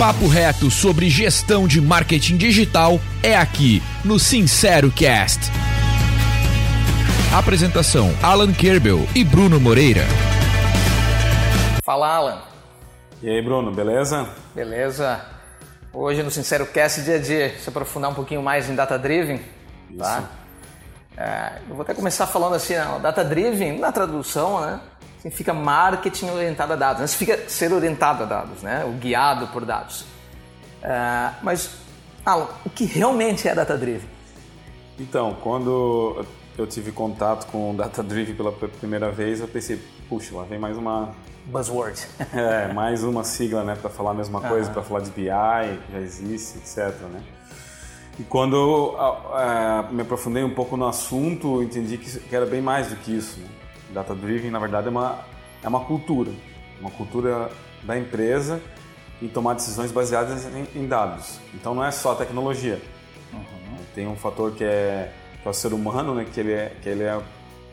papo reto sobre gestão de marketing digital é aqui no Sincero Cast. Apresentação: Alan Kerbel e Bruno Moreira. Fala, Alan. E aí, Bruno, beleza? Beleza. Hoje no Sincero Cast, dia a dia, se aprofundar um pouquinho mais em Data Driven, tá? É, eu vou até começar falando assim? Data Driven, na tradução, né? Significa marketing orientado a dados, né? significa ser orientado a dados, né? O guiado por dados. É, mas, Alan, o que realmente é Data Driven? Então, quando eu tive contato com Data Driven pela primeira vez, eu pensei, puxa, lá vem mais uma buzzword. é, mais uma sigla, né, para falar a mesma coisa, uhum. para falar de BI, já existe, etc, né? E quando eu uh, me aprofundei um pouco no assunto, entendi que, que era bem mais do que isso. Né? Data Driven, na verdade, é uma, é uma cultura, uma cultura da empresa em tomar decisões baseadas em, em dados. Então não é só tecnologia. Uhum. Tem um fator que é, que é o ser humano, né, que ele é, que ele é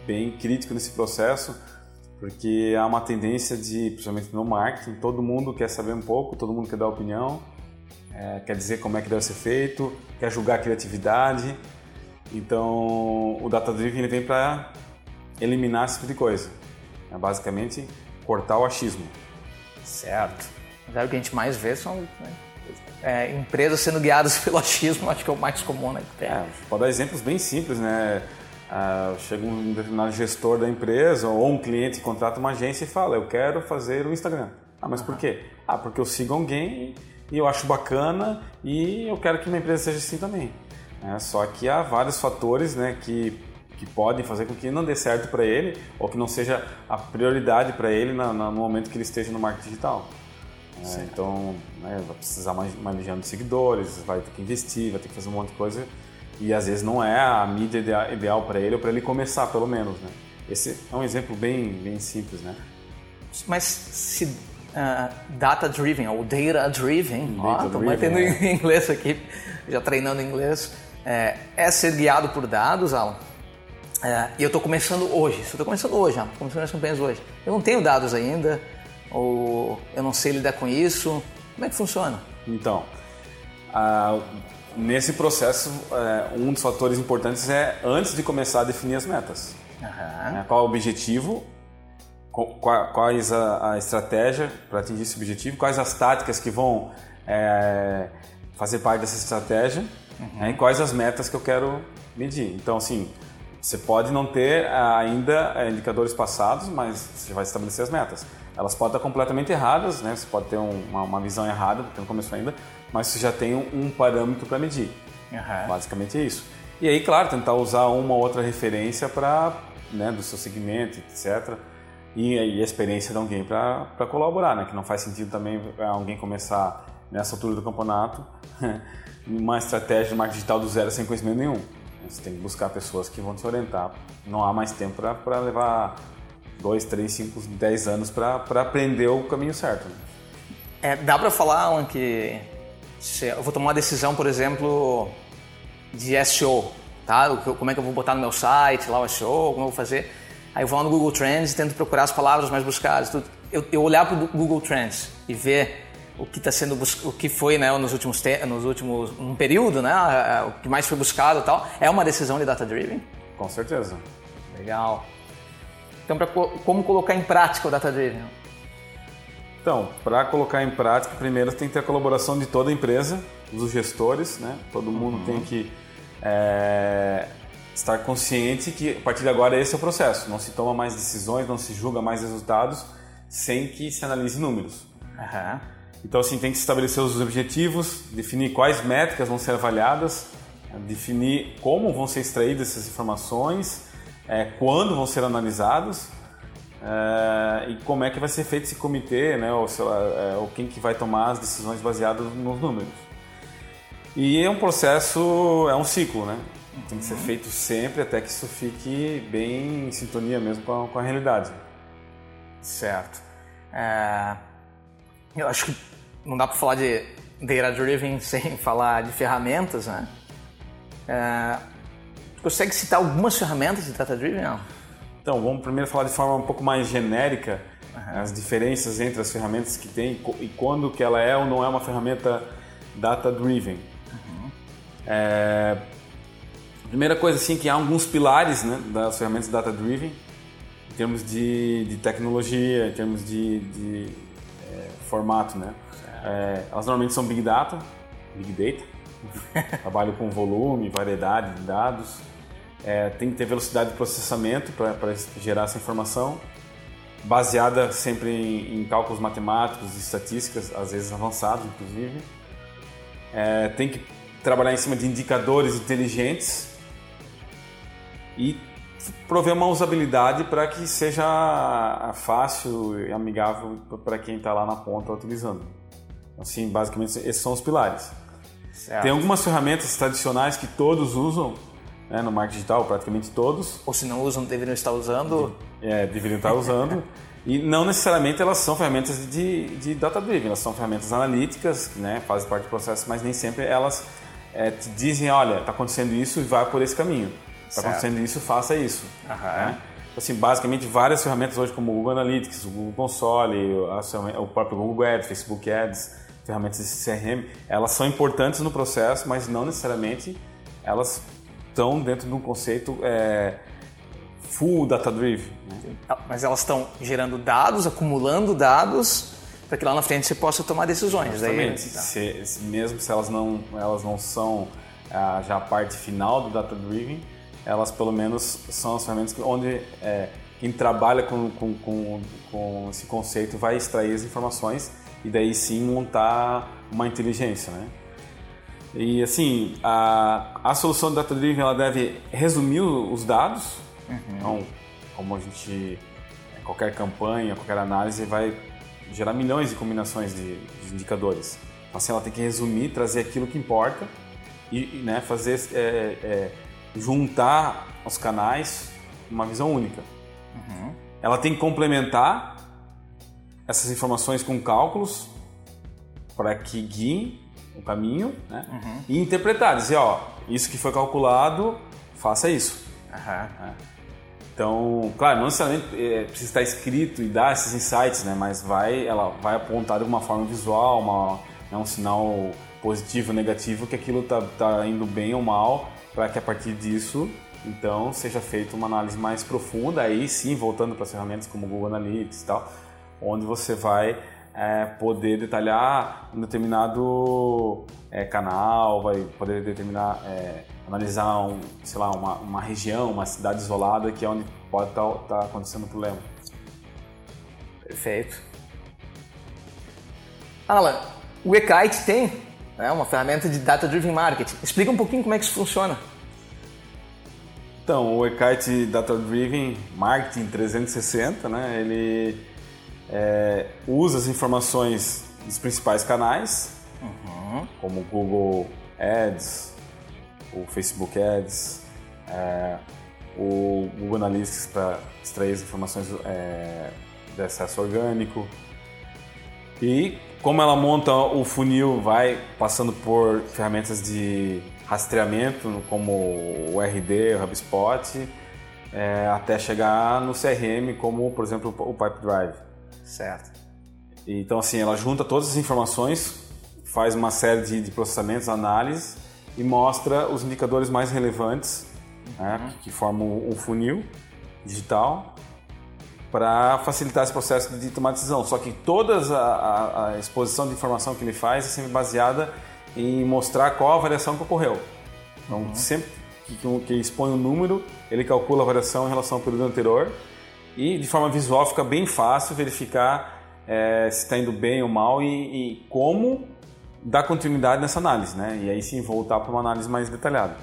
bem crítico nesse processo porque há uma tendência de, principalmente no marketing, todo mundo quer saber um pouco, todo mundo quer dar opinião, é, quer dizer como é que deve ser feito, quer julgar a criatividade. Então, o Data Driven ele vem para eliminar esse tipo de coisa. É basicamente cortar o achismo. Certo. Mas o que a gente mais vê são né, é, empresas sendo guiadas pelo achismo, acho que é o mais comum, né? É, pode dar exemplos bem simples, né? Ah, chega um determinado gestor da empresa ou um cliente que contrata uma agência e fala: Eu quero fazer o Instagram. Ah, mas por quê? Ah, porque eu sigo alguém e eu acho bacana e eu quero que minha empresa seja assim também. É, só que há vários fatores né, que, que podem fazer com que não dê certo para ele ou que não seja a prioridade para ele no, no, momento que ele esteja no marketing digital. É, então, né, vai precisar de seguidores, vai ter que investir, vai ter que fazer um monte de coisa e às vezes não é a mídia ideal para ele ou para ele começar, pelo menos, né? Esse é um exemplo bem, bem simples, né? Mas se uh, data driven ou data driven, data ó, driven, é. em inglês aqui, já treinando inglês, é, é ser guiado por dados, Alan. É, e eu estou começando hoje, estou começando hoje, estou começando as campanhas hoje. Eu não tenho dados ainda, ou eu não sei lidar com isso. Como é que funciona? Então, uh, Nesse processo, é, um dos fatores importantes é antes de começar a definir as metas. Uhum. Qual é o objetivo, quais a, a estratégia para atingir esse objetivo, quais as táticas que vão é, fazer parte dessa estratégia uhum. né, e quais as metas que eu quero medir. Então, assim, você pode não ter ainda é, indicadores passados, mas você vai estabelecer as metas. Elas podem estar completamente erradas, né? Você pode ter uma, uma visão errada, porque não começou ainda, mas você já tem um, parâmetro para medir. Uhum. Basicamente é isso. E aí, claro, tentar usar uma ou outra referência para, né, do seu segmento, etc. E, e a experiência de alguém para colaborar, né? Que não faz sentido também alguém começar nessa altura do campeonato uma estratégia de marketing digital do zero sem conhecimento nenhum. Você tem que buscar pessoas que vão te orientar. Não há mais tempo para levar dois, três, cinco, dez anos para aprender o caminho certo. Né? É, dá para falar, Alan, que eu vou tomar uma decisão, por exemplo, de SEO, tá? Como é que eu vou botar no meu site, lá o SEO, como eu vou fazer. Aí eu vou lá no Google Trends e tento procurar as palavras mais buscadas. Eu, eu olhar para o Google Trends e ver o que está sendo o que foi né, nos últimos nos últimos um período, né, o que mais foi buscado e tal, é uma decisão de data driven. Com certeza. Legal. Então, pra, como colocar em prática o data driven? Então, para colocar em prática, primeiro tem que ter a colaboração de toda a empresa, dos gestores, né? Todo mundo uhum. tem que é, estar consciente que a partir de agora esse é o processo. Não se toma mais decisões, não se julga mais resultados sem que se analise números. Uhum. Então, assim, tem que estabelecer os objetivos, definir quais métricas vão ser avaliadas, definir como vão ser extraídas essas informações, é, quando vão ser analisados é, e como é que vai ser feito esse comitê, né, ou, lá, é, ou quem que vai tomar as decisões baseadas nos números. E é um processo, é um ciclo, né? Tem que ser feito sempre até que isso fique bem em sintonia mesmo com a, com a realidade. Certo. É, eu acho que não dá para falar de data driven sem falar de ferramentas, né? É, consegue citar algumas ferramentas de data driven? Não? Então, vamos primeiro falar de forma um pouco mais genérica. uhum. as diferenças entre as ferramentas que tem e quando que ela é ou não é uma ferramenta data-driven. Uhum. É, primeira coisa assim que há alguns pilares né, das ferramentas data-driven em termos de, de, tecnologia, em termos de, de formato, né? É, elas normalmente são Big Data, Big Data, trabalho com volume, variedade de dados, é, tem que ter velocidade de processamento para gerar essa informação, baseada sempre em, em, cálculos matemáticos e estatísticas, às vezes avançados, inclusive. É, tem que trabalhar em cima de indicadores inteligentes e prover uma usabilidade para que seja fácil e amigável para quem está lá na ponta utilizando. Assim, basicamente, esses são os pilares. Certo. Tem algumas ferramentas tradicionais que todos usam né, no marketing digital, praticamente todos. Ou se não usam, deveriam estar usando. É, deveriam estar usando. e não necessariamente elas são ferramentas de, de data-driven, elas são ferramentas analíticas, né, fazem parte do processo, mas nem sempre elas é, te dizem, olha, está acontecendo isso e vai por esse caminho. Está acontecendo isso, faça isso. Né? Assim, basicamente, várias ferramentas hoje, como o Google Analytics, o Google Console, o próprio Google Ads, Facebook Ads, ferramentas de CRM, elas são importantes no processo, mas não necessariamente elas estão dentro de um conceito é, full data-driven. Né? Ah, mas elas estão gerando dados, acumulando dados, para que lá na frente você possa tomar decisões. Exatamente. Daí, tá. se, mesmo se elas não, elas não são ah, já a parte final do data-driven, elas pelo menos são as ferramentas onde é, quem trabalha com, com, com, com, esse conceito vai extrair as informações e daí sim montar uma inteligência, né? E assim, a, a solução Data Driven ela deve resumir os dados. Uhum. Então, como a gente. Qualquer campanha, qualquer análise vai gerar milhões de combinações de, de indicadores. Então, assim, ela tem que resumir, trazer aquilo que importa e, e né, fazer. É, é, juntar os canais uma visão única. Uhum. Ela tem que complementar essas informações com cálculos para que guiem o caminho, né? Uhum. E interpretar, dizer, ó, isso que foi calculado, faça isso. Uhum. Então, claro, não necessariamente é, precisa estar escrito e dar esses insights, né? Mas vai, ela vai apontar de uma forma visual, uma, né, um sinal positivo, negativo, que aquilo tá, tá indo bem ou mal, para que a partir disso, então, seja feita uma análise mais profunda, aí sim, voltando para as ferramentas como Google Analytics e tal, onde você vai é, poder detalhar um determinado é, canal, vai poder determinar, é, analisar, um, sei lá, uma, uma, região, uma cidade isolada que é onde pode estar tá, tá acontecendo o problema. Perfeito. Alan, o eKite tem né, uma ferramenta de Data Driven Marketing. Explica um pouquinho como é que isso funciona. Então, o eKite Data Driven Marketing 360, né, ele é, usa as informações dos principais canais, uhum. como o Google Ads, o Facebook Ads, é, o Google Analytics para extrair as informações é, de acesso orgânico. E como ela monta o funil, vai passando por ferramentas de rastreamento, como o RD, o HubSpot, é, até chegar no CRM, como por exemplo o Pipedrive. Certo. Então, assim, ela junta todas as informações, faz uma série de, de processamentos, análises e mostra os indicadores mais relevantes né, uhum. que, que, formam um funil digital para facilitar esse processo de tomar decisão. Só que toda a, a, exposição de informação que ele faz é sempre baseada em mostrar qual a variação que ocorreu. Então, uhum. sempre que, que expõe um número, ele calcula a variação em relação ao período anterior e de forma visual fica bem fácil verificar é, se está indo bem ou mal e, e, como dar continuidade nessa análise, né? E aí sim voltar para uma análise mais detalhada.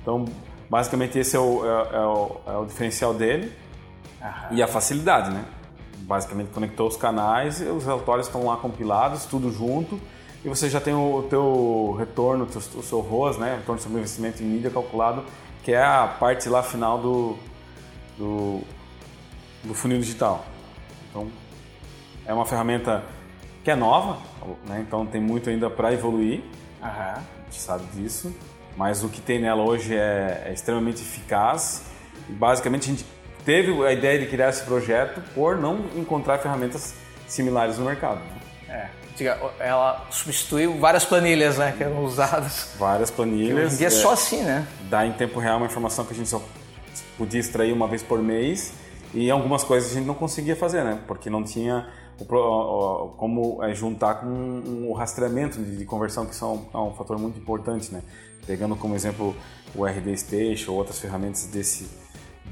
Então, basicamente esse é o, é, é o, é o diferencial dele Aham. e a facilidade, né? Basicamente conectou os canais, os relatórios estão lá compilados, tudo junto e você já tem o, teu retorno, o seu ROAS, né? Retorno sobre investimento em mídia calculado, que é a parte lá final do, do do funil digital. Então, é uma ferramenta que é nova, né? então tem muito ainda para evoluir, uhum. a gente sabe disso, mas o que tem nela hoje é, é extremamente eficaz e basicamente a gente teve a ideia de criar esse projeto por não encontrar ferramentas similares no mercado. É. Ela substituiu várias planilhas né, que eram usadas. Várias planilhas. Hoje em dia é só assim, né? Dá em tempo real uma informação que a gente só podia extrair uma vez por mês e algumas coisas a gente não conseguia fazer, né? Porque não tinha como é, juntar com o rastreamento de conversão, que são, é um fator muito importante, né? Pegando como exemplo o RD Station ou outras ferramentas desse,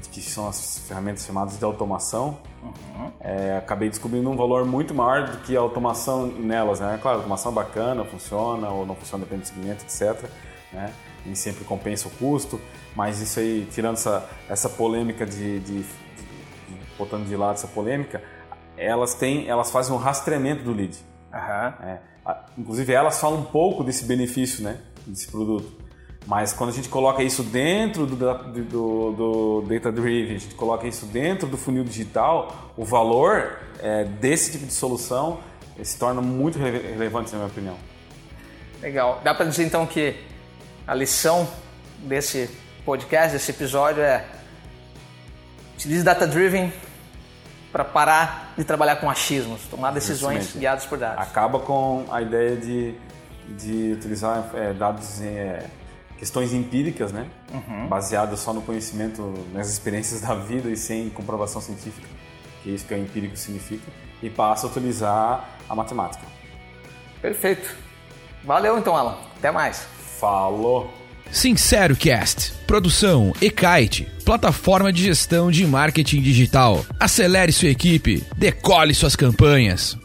que são as ferramentas chamadas de automação, uhum. é, acabei descobrindo um valor muito maior do que a automação nelas, né? Claro, a automação é bacana, funciona ou não funciona, depende do segmento, etc. Né? Nem sempre compensa o custo, mas isso aí, tirando essa, essa polêmica de, de, de, de botando de lado essa polêmica, elas têm, elas fazem um rastreamento do lead. Uhum. É, inclusive elas falam um pouco desse benefício, né, desse produto. Mas quando a gente coloca isso dentro do, do, do Data Driven, a gente coloca isso dentro do funil digital, o valor é, desse tipo de solução se torna muito relevante, na minha opinião. Legal. Dá para dizer então que a lição desse podcast, desse episódio é utilize Data Driven para parar de trabalhar com achismos, tomar decisões Justamente. guiadas por dados. Acaba com a ideia de, de utilizar é, dados, é, questões empíricas, né? Uhum. Baseadas só no conhecimento, nas experiências da vida e sem comprovação científica, que é isso que o empírico significa, e passa a utilizar a matemática. Perfeito. Valeu então, Alan. Até mais. Falou. Sincero Cast. Produção Ekite, plataforma de gestão de marketing digital. Acelere sua equipe, decole suas campanhas.